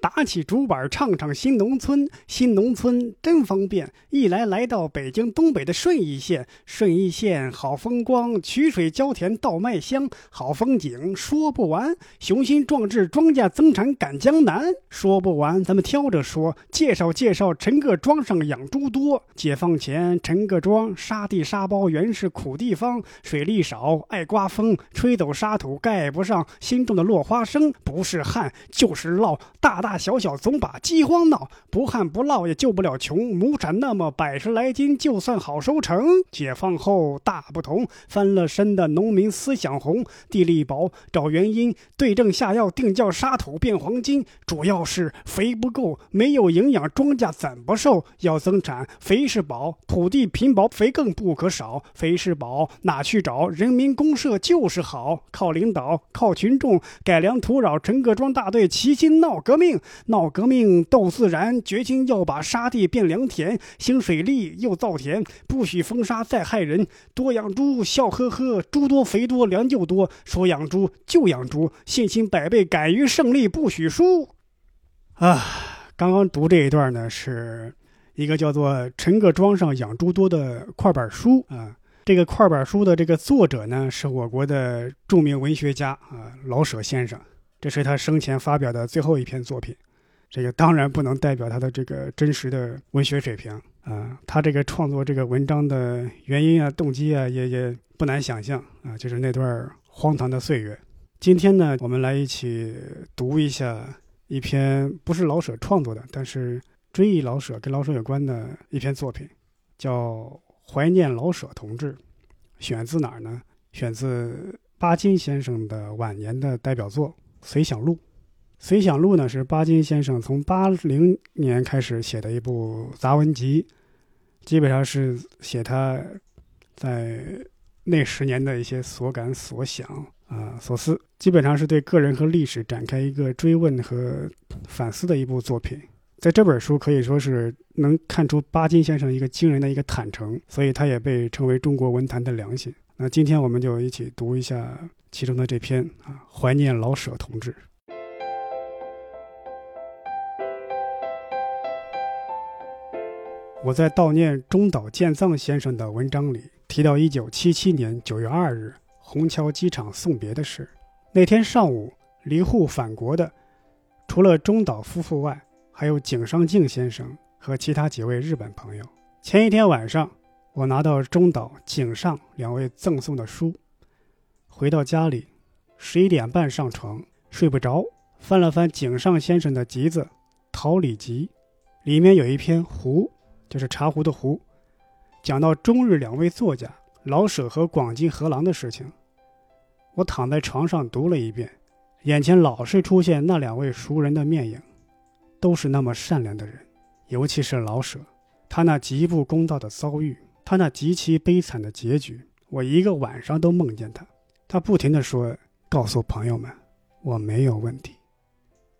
打起竹板唱唱新农村，新农村真方便。一来来到北京东北的顺义县，顺义县好风光，曲水浇田稻麦香，好风景说不完。雄心壮志庄稼增产赶江南，说不完。咱们挑着说，介绍介绍陈各庄上养猪多。解放前陈各庄沙地沙包原是苦地方，水利少爱刮风，吹走沙土盖不上心中的落花生。不是旱就是涝，大大。大小小总把饥荒闹，不旱不涝也救不了穷。亩产那么百十来斤，就算好收成。解放后大不同，翻了身的农民思想红。地力薄找原因，对症下药，定叫沙土变黄金。主要是肥不够，没有营养，庄稼怎么瘦？要增产，肥是宝，土地贫薄，肥更不可少。肥是宝，哪去找？人民公社就是好，靠领导，靠群众，改良土壤。陈各庄大队齐心闹革命。闹革命斗自然，决心要把沙地变良田，兴水利又造田，不许风沙再害人。多养猪，笑呵呵，猪多肥多粮就多。说养猪就养猪，信心百倍，敢于胜利，不许输。啊，刚刚读这一段呢，是一个叫做《陈各庄上养猪多》的快板书啊。这个快板书的这个作者呢，是我国的著名文学家啊，老舍先生。这是他生前发表的最后一篇作品，这个当然不能代表他的这个真实的文学水平啊。他这个创作这个文章的原因啊、动机啊，也也不难想象啊，就是那段荒唐的岁月。今天呢，我们来一起读一下一篇不是老舍创作的，但是追忆老舍、跟老舍有关的一篇作品，叫《怀念老舍同志》，选自哪儿呢？选自巴金先生的晚年的代表作。《随想录》，《随想录》呢是巴金先生从八零年开始写的一部杂文集，基本上是写他在那十年的一些所感所想啊所思，基本上是对个人和历史展开一个追问和反思的一部作品。在这本书可以说是能看出巴金先生一个惊人的一个坦诚，所以他也被称为中国文坛的良心。那今天我们就一起读一下。其中的这篇啊，怀念老舍同志。我在悼念中岛健藏先生的文章里提到，一九七七年九月二日虹桥机场送别的事。那天上午离沪返国的，除了中岛夫妇外，还有井上靖先生和其他几位日本朋友。前一天晚上，我拿到中岛、井上两位赠送的书。回到家里，十一点半上床睡不着，翻了翻井上先生的集子《桃李集》，里面有一篇《壶》，就是茶壶的壶，讲到中日两位作家老舍和广津河郎的事情。我躺在床上读了一遍，眼前老是出现那两位熟人的面影，都是那么善良的人，尤其是老舍，他那极不公道的遭遇，他那极其悲惨的结局，我一个晚上都梦见他。他不停地说：“告诉朋友们，我没有问题。”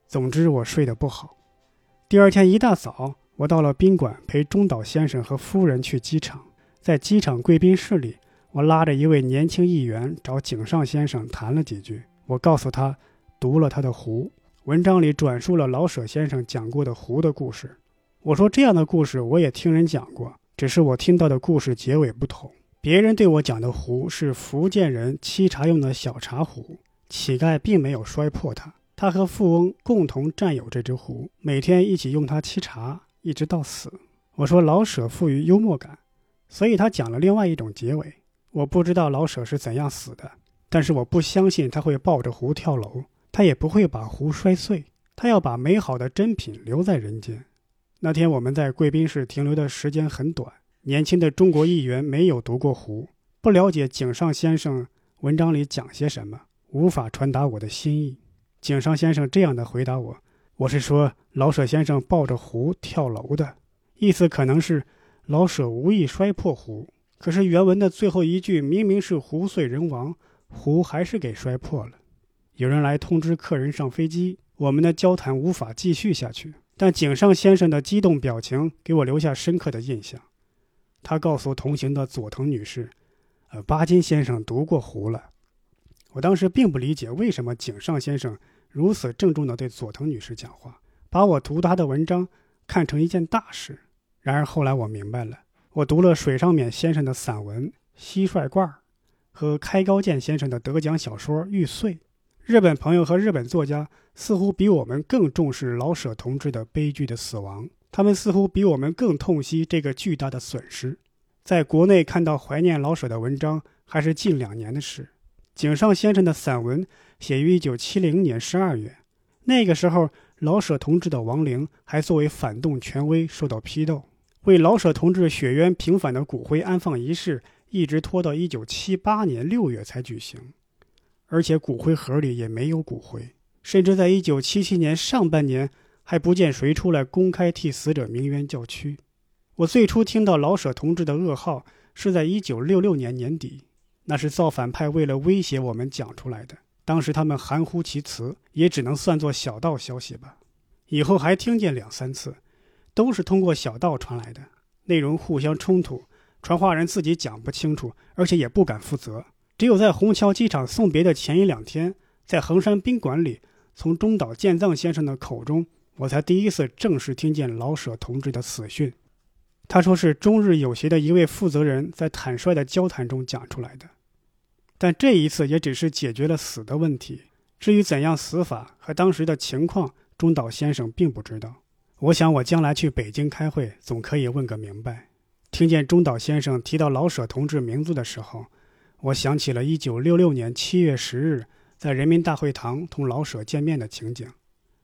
总之，我睡得不好。第二天一大早，我到了宾馆，陪中岛先生和夫人去机场。在机场贵宾室里，我拉着一位年轻议员找井上先生谈了几句。我告诉他，读了他的《湖》，文章里转述了老舍先生讲过的湖的故事。我说这样的故事我也听人讲过，只是我听到的故事结尾不同。别人对我讲的壶是福建人沏茶用的小茶壶，乞丐并没有摔破它，他和富翁共同占有这只壶，每天一起用它沏茶，一直到死。我说老舍富于幽默感，所以他讲了另外一种结尾。我不知道老舍是怎样死的，但是我不相信他会抱着壶跳楼，他也不会把壶摔碎，他要把美好的珍品留在人间。那天我们在贵宾室停留的时间很短。年轻的中国议员没有读过《湖》，不了解井上先生文章里讲些什么，无法传达我的心意。井上先生这样的回答我：“我是说老舍先生抱着壶跳楼的，意思可能是老舍无意摔破壶。可是原文的最后一句明明是壶碎人亡，壶还是给摔破了。有人来通知客人上飞机，我们的交谈无法继续下去。但井上先生的激动表情给我留下深刻的印象。他告诉同行的佐藤女士：“呃，巴金先生读过湖了。”我当时并不理解为什么井上先生如此郑重地对佐藤女士讲话，把我读他的文章看成一件大事。然而后来我明白了，我读了水上勉先生的散文《蟋蟀罐》，和开高健先生的得奖小说《玉碎》。日本朋友和日本作家似乎比我们更重视老舍同志的悲剧的死亡，他们似乎比我们更痛惜这个巨大的损失。在国内看到怀念老舍的文章，还是近两年的事。井上先生的散文写于1970年12月，那个时候老舍同志的亡灵还作为反动权威受到批斗，为老舍同志雪冤平反的骨灰安放仪式一直拖到1978年6月才举行。而且骨灰盒里也没有骨灰，甚至在一九七七年上半年还不见谁出来公开替死者鸣冤叫屈。我最初听到老舍同志的噩耗是在一九六六年年底，那是造反派为了威胁我们讲出来的。当时他们含糊其辞，也只能算作小道消息吧。以后还听见两三次，都是通过小道传来的，内容互相冲突，传话人自己讲不清楚，而且也不敢负责。只有在虹桥机场送别的前一两天，在衡山宾馆里，从中岛健藏先生的口中，我才第一次正式听见老舍同志的死讯。他说是中日友协的一位负责人在坦率的交谈中讲出来的。但这一次也只是解决了死的问题，至于怎样死法和当时的情况，中岛先生并不知道。我想我将来去北京开会，总可以问个明白。听见中岛先生提到老舍同志名字的时候。我想起了1966年7月10日在人民大会堂同老舍见面的情景。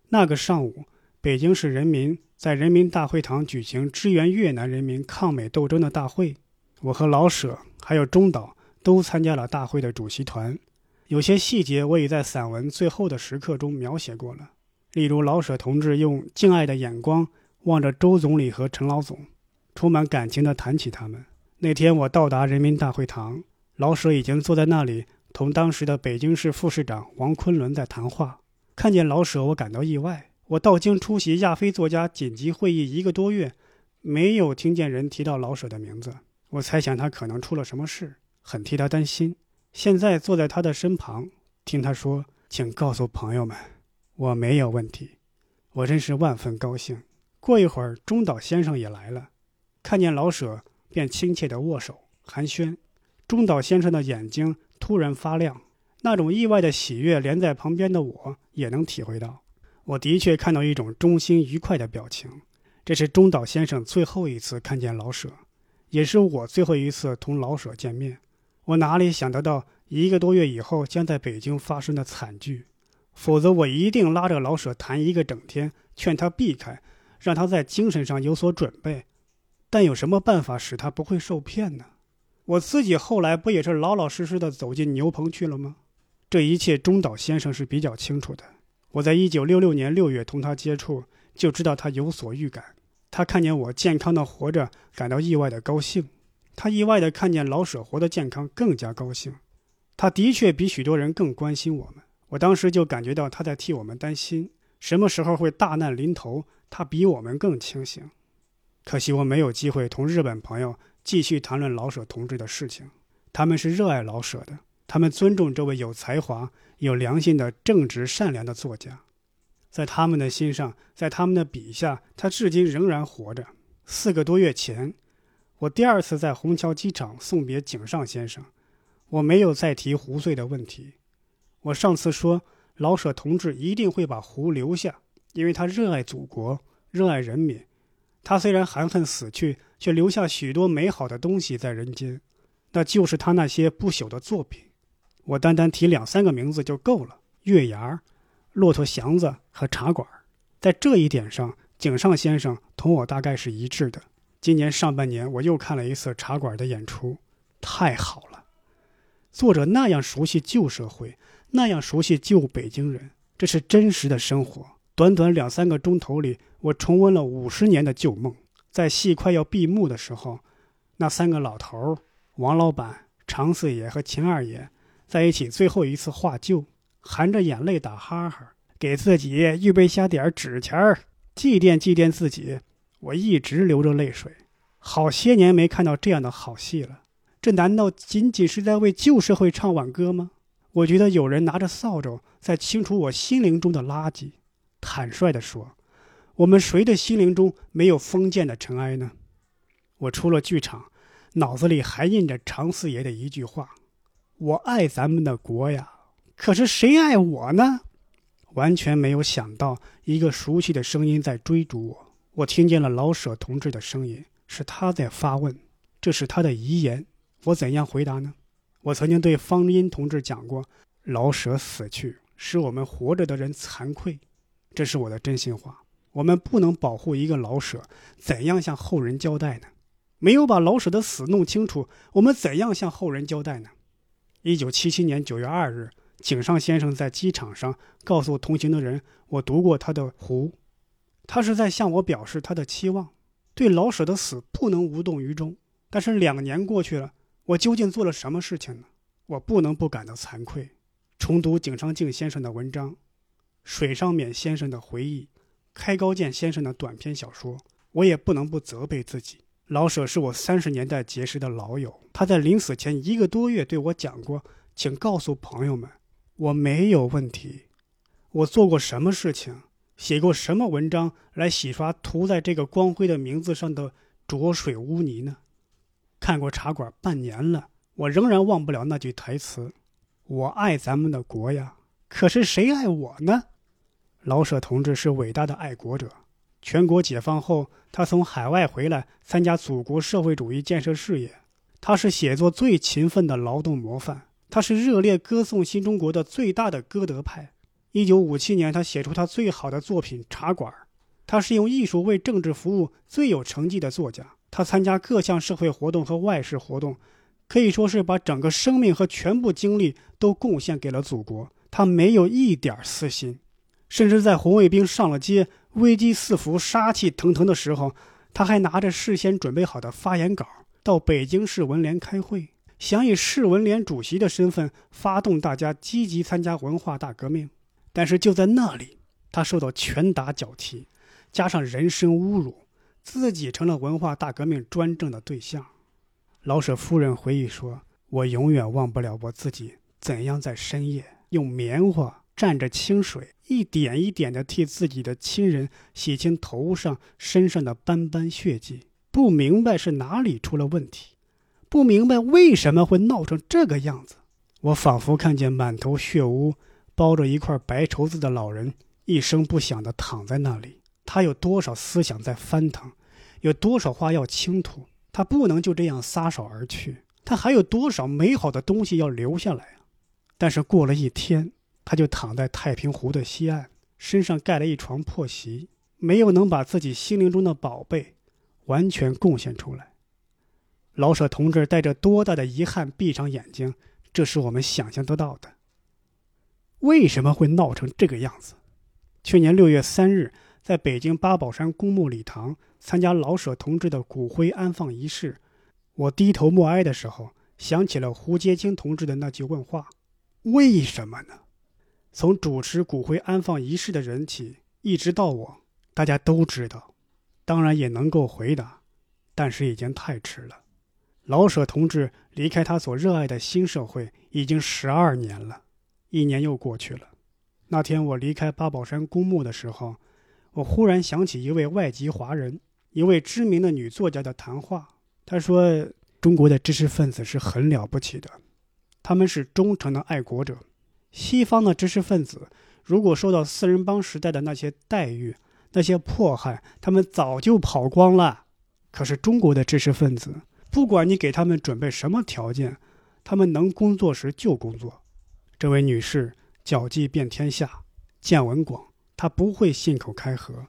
那个上午，北京市人民在人民大会堂举行支援越南人民抗美斗争的大会。我和老舍还有中岛都参加了大会的主席团。有些细节我已在散文《最后的时刻》中描写过了，例如老舍同志用敬爱的眼光望着周总理和陈老总，充满感情地谈起他们。那天我到达人民大会堂。老舍已经坐在那里，同当时的北京市副市长王昆仑在谈话。看见老舍，我感到意外。我到京出席亚非作家紧急会议一个多月，没有听见人提到老舍的名字。我猜想他可能出了什么事，很替他担心。现在坐在他的身旁，听他说：“请告诉朋友们，我没有问题。”我真是万分高兴。过一会儿，中岛先生也来了，看见老舍便亲切地握手寒暄。中岛先生的眼睛突然发亮，那种意外的喜悦，连在旁边的我也能体会到。我的确看到一种衷心愉快的表情。这是中岛先生最后一次看见老舍，也是我最后一次同老舍见面。我哪里想得到一个多月以后将在北京发生的惨剧？否则我一定拉着老舍谈一个整天，劝他避开，让他在精神上有所准备。但有什么办法使他不会受骗呢？我自己后来不也是老老实实的走进牛棚去了吗？这一切中岛先生是比较清楚的。我在一九六六年六月同他接触，就知道他有所预感。他看见我健康的活着，感到意外的高兴；他意外的看见老舍活得健康，更加高兴。他的确比许多人更关心我们。我当时就感觉到他在替我们担心，什么时候会大难临头，他比我们更清醒。可惜我没有机会同日本朋友。继续谈论老舍同志的事情，他们是热爱老舍的，他们尊重这位有才华、有良心的正直善良的作家，在他们的心上，在他们的笔下，他至今仍然活着。四个多月前，我第二次在虹桥机场送别井上先生，我没有再提胡穗的问题。我上次说老舍同志一定会把胡留下，因为他热爱祖国，热爱人民。他虽然含恨死去，却留下许多美好的东西在人间，那就是他那些不朽的作品。我单单提两三个名字就够了：月牙、骆驼祥子和茶馆。在这一点上，井上先生同我大概是一致的。今年上半年，我又看了一次茶馆的演出，太好了。作者那样熟悉旧社会，那样熟悉旧北京人，这是真实的生活，短短两三个钟头里，我重温了五十年的旧梦。在戏快要闭幕的时候，那三个老头儿——王老板、常四爷和秦二爷，在一起最后一次画旧，含着眼泪打哈哈，给自己预备下点纸钱儿，祭奠祭奠自己。我一直流着泪水，好些年没看到这样的好戏了。这难道仅仅是在为旧社会唱挽歌吗？我觉得有人拿着扫帚在清除我心灵中的垃圾。坦率地说，我们谁的心灵中没有封建的尘埃呢？我出了剧场，脑子里还印着常四爷的一句话：“我爱咱们的国呀，可是谁爱我呢？”完全没有想到，一个熟悉的声音在追逐我。我听见了老舍同志的声音，是他在发问，这是他的遗言。我怎样回答呢？我曾经对方殷同志讲过：“老舍死去，使我们活着的人惭愧。”这是我的真心话。我们不能保护一个老舍，怎样向后人交代呢？没有把老舍的死弄清楚，我们怎样向后人交代呢？一九七七年九月二日，井上先生在机场上告诉同行的人：“我读过他的《湖》，他是在向我表示他的期望，对老舍的死不能无动于衷。”但是两年过去了，我究竟做了什么事情呢？我不能不感到惭愧。重读井上靖先生的文章，水上勉先生的回忆。开高健先生的短篇小说，我也不能不责备自己。老舍是我三十年代结识的老友，他在临死前一个多月对我讲过：“请告诉朋友们，我没有问题。我做过什么事情，写过什么文章来洗刷涂在这个光辉的名字上的浊水污泥呢？”看过《茶馆》半年了，我仍然忘不了那句台词：“我爱咱们的国呀，可是谁爱我呢？”老舍同志是伟大的爱国者。全国解放后，他从海外回来参加祖国社会主义建设事业。他是写作最勤奋的劳动模范。他是热烈歌颂新中国的最大的歌德派。一九五七年，他写出他最好的作品《茶馆》。他是用艺术为政治服务最有成绩的作家。他参加各项社会活动和外事活动，可以说是把整个生命和全部精力都贡献给了祖国。他没有一点私心。甚至在红卫兵上了街、危机四伏、杀气腾腾的时候，他还拿着事先准备好的发言稿到北京市文联开会，想以市文联主席的身份发动大家积极参加文化大革命。但是就在那里，他受到拳打脚踢，加上人身侮辱，自己成了文化大革命专政的对象。老舍夫人回忆说：“我永远忘不了我自己怎样在深夜用棉花。”蘸着清水，一点一点地替自己的亲人洗清头上、身上的斑斑血迹，不明白是哪里出了问题，不明白为什么会闹成这个样子。我仿佛看见满头血污、包着一块白绸子的老人，一声不响地躺在那里。他有多少思想在翻腾，有多少话要倾吐？他不能就这样撒手而去，他还有多少美好的东西要留下来啊！但是过了一天。他就躺在太平湖的西岸，身上盖了一床破席，没有能把自己心灵中的宝贝完全贡献出来。老舍同志带着多大的遗憾闭上眼睛，这是我们想象得到的。为什么会闹成这个样子？去年六月三日，在北京八宝山公墓礼堂参加老舍同志的骨灰安放仪式，我低头默哀的时候，想起了胡洁清同志的那句问话：“为什么呢？”从主持骨灰安放仪式的人起，一直到我，大家都知道，当然也能够回答，但是已经太迟了。老舍同志离开他所热爱的新社会已经十二年了，一年又过去了。那天我离开八宝山公墓的时候，我忽然想起一位外籍华人，一位知名的女作家的谈话。她说：“中国的知识分子是很了不起的，他们是忠诚的爱国者。”西方的知识分子，如果受到四人帮时代的那些待遇、那些迫害，他们早就跑光了。可是中国的知识分子，不管你给他们准备什么条件，他们能工作时就工作。这位女士脚迹遍天下，见闻广，她不会信口开河。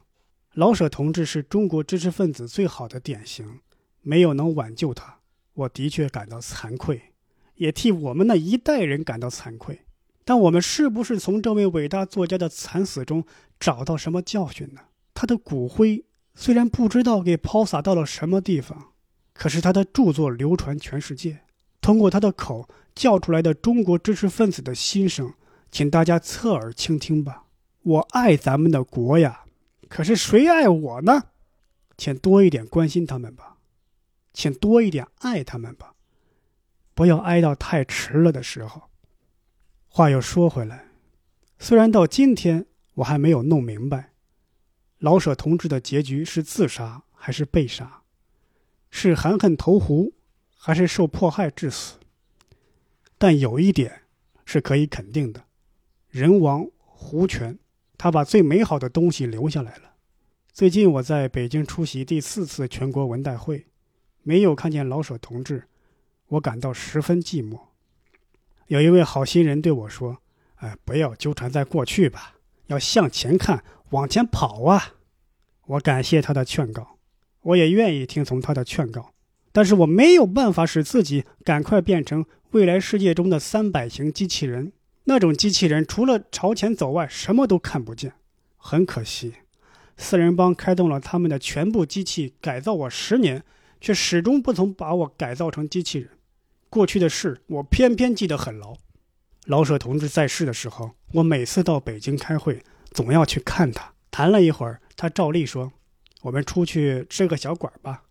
老舍同志是中国知识分子最好的典型，没有能挽救他，我的确感到惭愧，也替我们那一代人感到惭愧。但我们是不是从这位伟大作家的惨死中找到什么教训呢？他的骨灰虽然不知道给抛洒到了什么地方，可是他的著作流传全世界，通过他的口叫出来的中国知识分子的心声，请大家侧耳倾听吧。我爱咱们的国呀，可是谁爱我呢？请多一点关心他们吧，请多一点爱他们吧，不要爱到太迟了的时候。话又说回来，虽然到今天我还没有弄明白，老舍同志的结局是自杀还是被杀，是含恨投湖还是受迫害致死，但有一点是可以肯定的：人亡湖全，他把最美好的东西留下来了。最近我在北京出席第四次全国文代会，没有看见老舍同志，我感到十分寂寞。有一位好心人对我说：“哎，不要纠缠在过去吧，要向前看，往前跑啊！”我感谢他的劝告，我也愿意听从他的劝告，但是我没有办法使自己赶快变成未来世界中的三百型机器人。那种机器人除了朝前走外，什么都看不见。很可惜，四人帮开动了他们的全部机器，改造我十年，却始终不曾把我改造成机器人。过去的事，我偏偏记得很牢。老舍同志在世的时候，我每次到北京开会，总要去看他。谈了一会儿，他照例说：“我们出去吃个小馆吧。”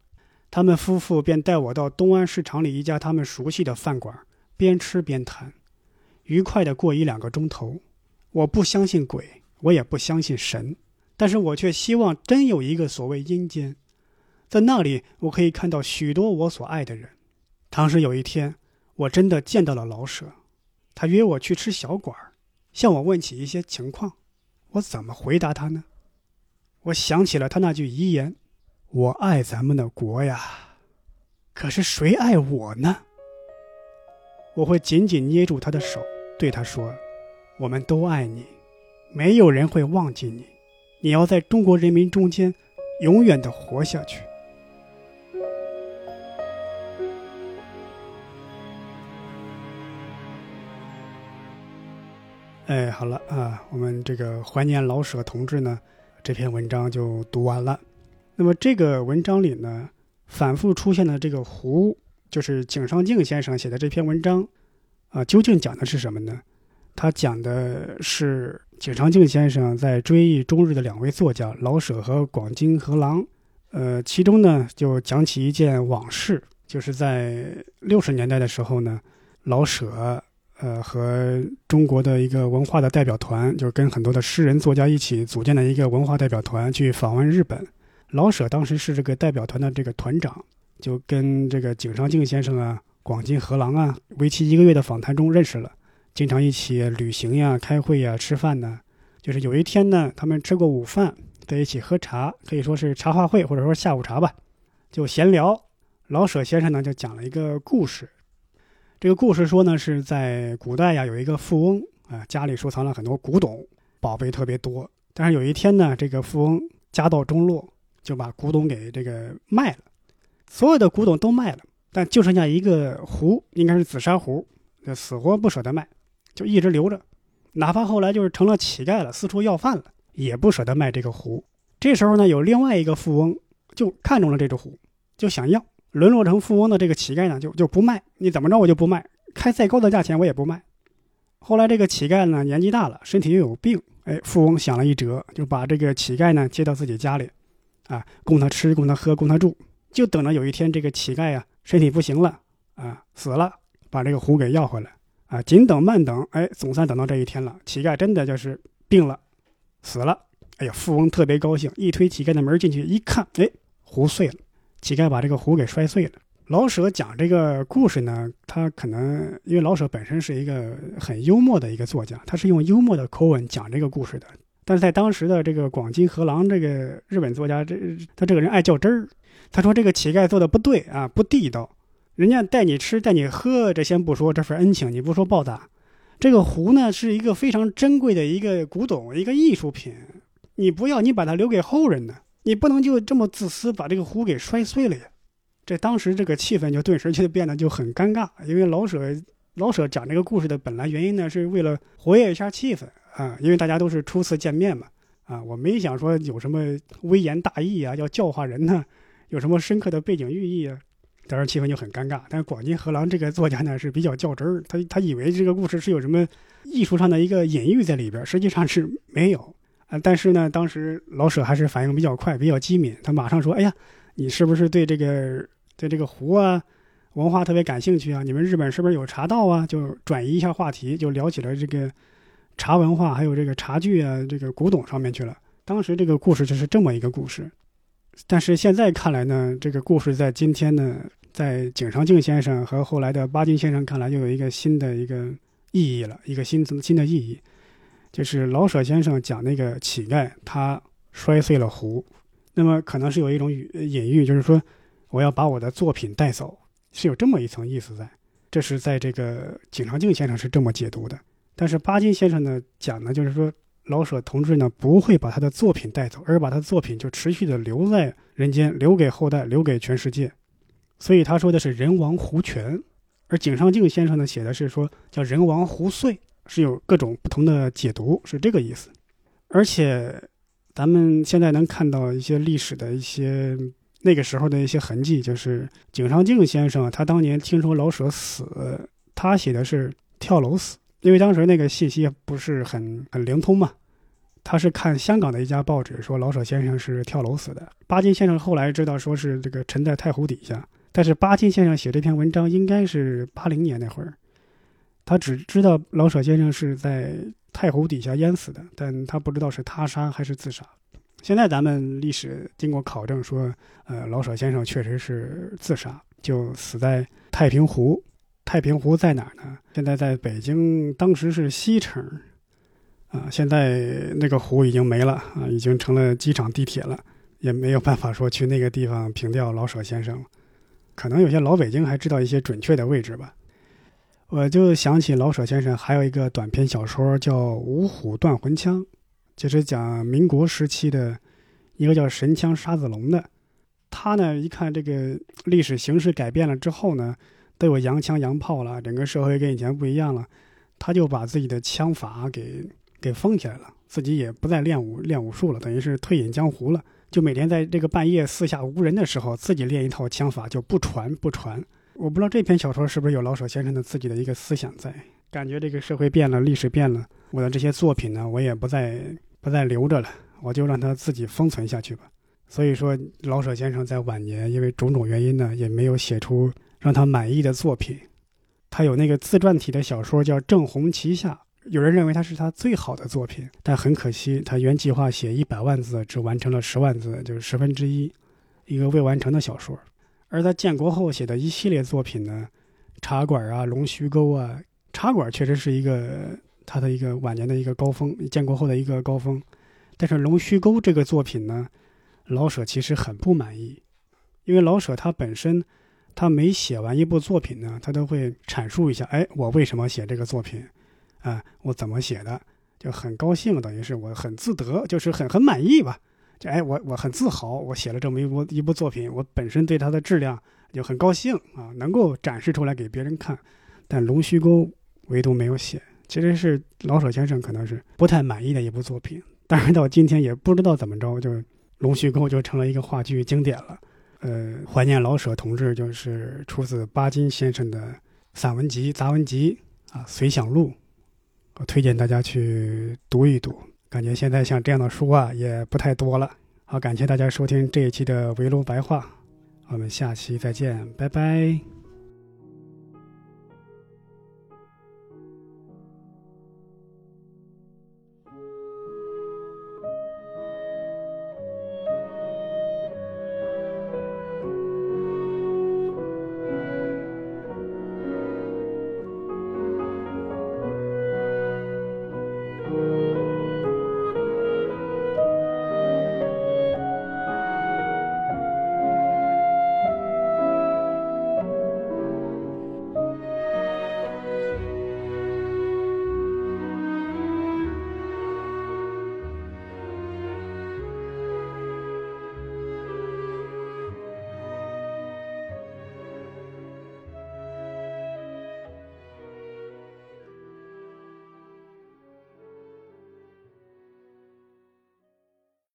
他们夫妇便带我到东安市场里一家他们熟悉的饭馆，边吃边谈，愉快地过一两个钟头。我不相信鬼，我也不相信神，但是我却希望真有一个所谓阴间，在那里我可以看到许多我所爱的人。当时有一天，我真的见到了老舍，他约我去吃小馆儿向我问起一些情况，我怎么回答他呢？我想起了他那句遗言：“我爱咱们的国呀，可是谁爱我呢？”我会紧紧捏住他的手，对他说：“我们都爱你，没有人会忘记你，你要在中国人民中间永远的活下去。”哎，好了啊，我们这个怀念老舍同志呢，这篇文章就读完了。那么这个文章里呢，反复出现的这个湖，就是井上靖先生写的这篇文章，啊，究竟讲的是什么呢？他讲的是井上靖先生在追忆中日的两位作家老舍和广津和郎，呃，其中呢就讲起一件往事，就是在六十年代的时候呢，老舍。呃，和中国的一个文化的代表团，就是跟很多的诗人作家一起组建的一个文化代表团去访问日本。老舍当时是这个代表团的这个团长，就跟这个井上靖先生啊、广津河郎啊，为期一个月的访谈中认识了，经常一起旅行呀、开会呀、吃饭呢。就是有一天呢，他们吃过午饭，在一起喝茶，可以说是茶话会或者说下午茶吧，就闲聊。老舍先生呢就讲了一个故事。这个故事说呢，是在古代呀，有一个富翁啊，家里收藏了很多古董，宝贝特别多。但是有一天呢，这个富翁家道中落，就把古董给这个卖了，所有的古董都卖了，但就剩下一个壶，应该是紫砂壶，就死活不舍得卖，就一直留着。哪怕后来就是成了乞丐了，四处要饭了，也不舍得卖这个壶。这时候呢，有另外一个富翁就看中了这只壶，就想要。沦落成富翁的这个乞丐呢，就就不卖，你怎么着我就不卖，开再高的价钱我也不卖。后来这个乞丐呢年纪大了，身体又有病，哎，富翁想了一辙，就把这个乞丐呢接到自己家里，啊，供他吃，供他喝，供他住，就等着有一天这个乞丐呀身体不行了，啊，死了，把这个壶给要回来，啊，紧等慢等，哎，总算等到这一天了，乞丐真的就是病了，死了，哎呀，富翁特别高兴，一推乞丐的门进去一看，哎，壶碎了。乞丐把这个壶给摔碎了。老舍讲这个故事呢，他可能因为老舍本身是一个很幽默的一个作家，他是用幽默的口吻讲这个故事的。但是在当时的这个广津河郎这个日本作家，这他这个人爱较真儿。他说这个乞丐做的不对啊，不地道。人家带你吃带你喝，这先不说这份恩情，你不说报答。这个壶呢是一个非常珍贵的一个古董，一个艺术品，你不要，你把它留给后人呢。你不能就这么自私，把这个壶给摔碎了呀！这当时这个气氛就顿时就变得就很尴尬，因为老舍老舍讲这个故事的本来原因呢，是为了活跃一下气氛啊，因为大家都是初次见面嘛啊，我没想说有什么微言大义啊，要教化人呢，有什么深刻的背景寓意啊，当然气氛就很尴尬。但是广津河郎这个作家呢是比较较真儿，他他以为这个故事是有什么艺术上的一个隐喻在里边，实际上是没有啊。但是呢，当时老舍还是反应比较快，比较机敏，他马上说：“哎呀，你是不是对这个对这个湖啊？”文化特别感兴趣啊！你们日本是不是有茶道啊？就转移一下话题，就聊起了这个茶文化，还有这个茶具啊，这个古董上面去了。当时这个故事就是这么一个故事，但是现在看来呢，这个故事在今天呢，在井上靖先生和后来的巴金先生看来，又有一个新的一个意义了，一个新新的意义，就是老舍先生讲那个乞丐他摔碎了壶，那么可能是有一种隐喻，就是说我要把我的作品带走。是有这么一层意思在，这是在这个井上靖先生是这么解读的，但是巴金先生呢讲呢，就是说老舍同志呢不会把他的作品带走，而把他的作品就持续的留在人间，留给后代，留给全世界。所以他说的是人亡壶全，而井上靖先生呢写的是说叫人亡壶碎，是有各种不同的解读，是这个意思。而且咱们现在能看到一些历史的一些。那个时候的一些痕迹，就是井上靖先生，他当年听说老舍死，他写的是跳楼死，因为当时那个信息不是很很灵通嘛。他是看香港的一家报纸说老舍先生是跳楼死的。巴金先生后来知道说是这个沉在太湖底下，但是巴金先生写这篇文章应该是八零年那会儿，他只知道老舍先生是在太湖底下淹死的，但他不知道是他杀还是自杀。现在咱们历史经过考证说，呃，老舍先生确实是自杀，就死在太平湖。太平湖在哪儿呢？现在在北京，当时是西城，啊，现在那个湖已经没了啊，已经成了机场地铁了，也没有办法说去那个地方凭吊老舍先生。可能有些老北京还知道一些准确的位置吧。我就想起老舍先生还有一个短篇小说叫《五虎断魂枪》。就是讲民国时期的一个叫神枪沙子龙的，他呢一看这个历史形势改变了之后呢，都有洋枪洋炮了，整个社会跟以前不一样了，他就把自己的枪法给给封起来了，自己也不再练武练武术了，等于是退隐江湖了，就每天在这个半夜四下无人的时候，自己练一套枪法，就不传不传。我不知道这篇小说是不是有老舍先生的自己的一个思想在，感觉这个社会变了，历史变了，我的这些作品呢，我也不再。不再留着了，我就让它自己封存下去吧。所以说，老舍先生在晚年因为种种原因呢，也没有写出让他满意的作品。他有那个自传体的小说叫《正红旗下》，有人认为他是他最好的作品，但很可惜，他原计划写一百万字，只完成了十万字，就是十分之一，一个未完成的小说。而在建国后写的一系列作品呢，《茶馆》啊，《龙须沟》啊，《茶馆》确实是一个。他的一个晚年的一个高峰，建国后的一个高峰，但是《龙须沟》这个作品呢，老舍其实很不满意，因为老舍他本身，他每写完一部作品呢，他都会阐述一下，哎，我为什么写这个作品，啊，我怎么写的，就很高兴，等于是我很自得，就是很很满意吧，就哎，我我很自豪，我写了这么一部一部作品，我本身对它的质量就很高兴啊，能够展示出来给别人看，但《龙须沟》唯独没有写。其实是老舍先生可能是不太满意的一部作品，但是到今天也不知道怎么着，就《龙须沟》就成了一个话剧经典了。呃，怀念老舍同志就是出自巴金先生的散文集、杂文集啊，《随想录》，我推荐大家去读一读。感觉现在像这样的书啊也不太多了。好，感谢大家收听这一期的围炉白话，我们下期再见，拜拜。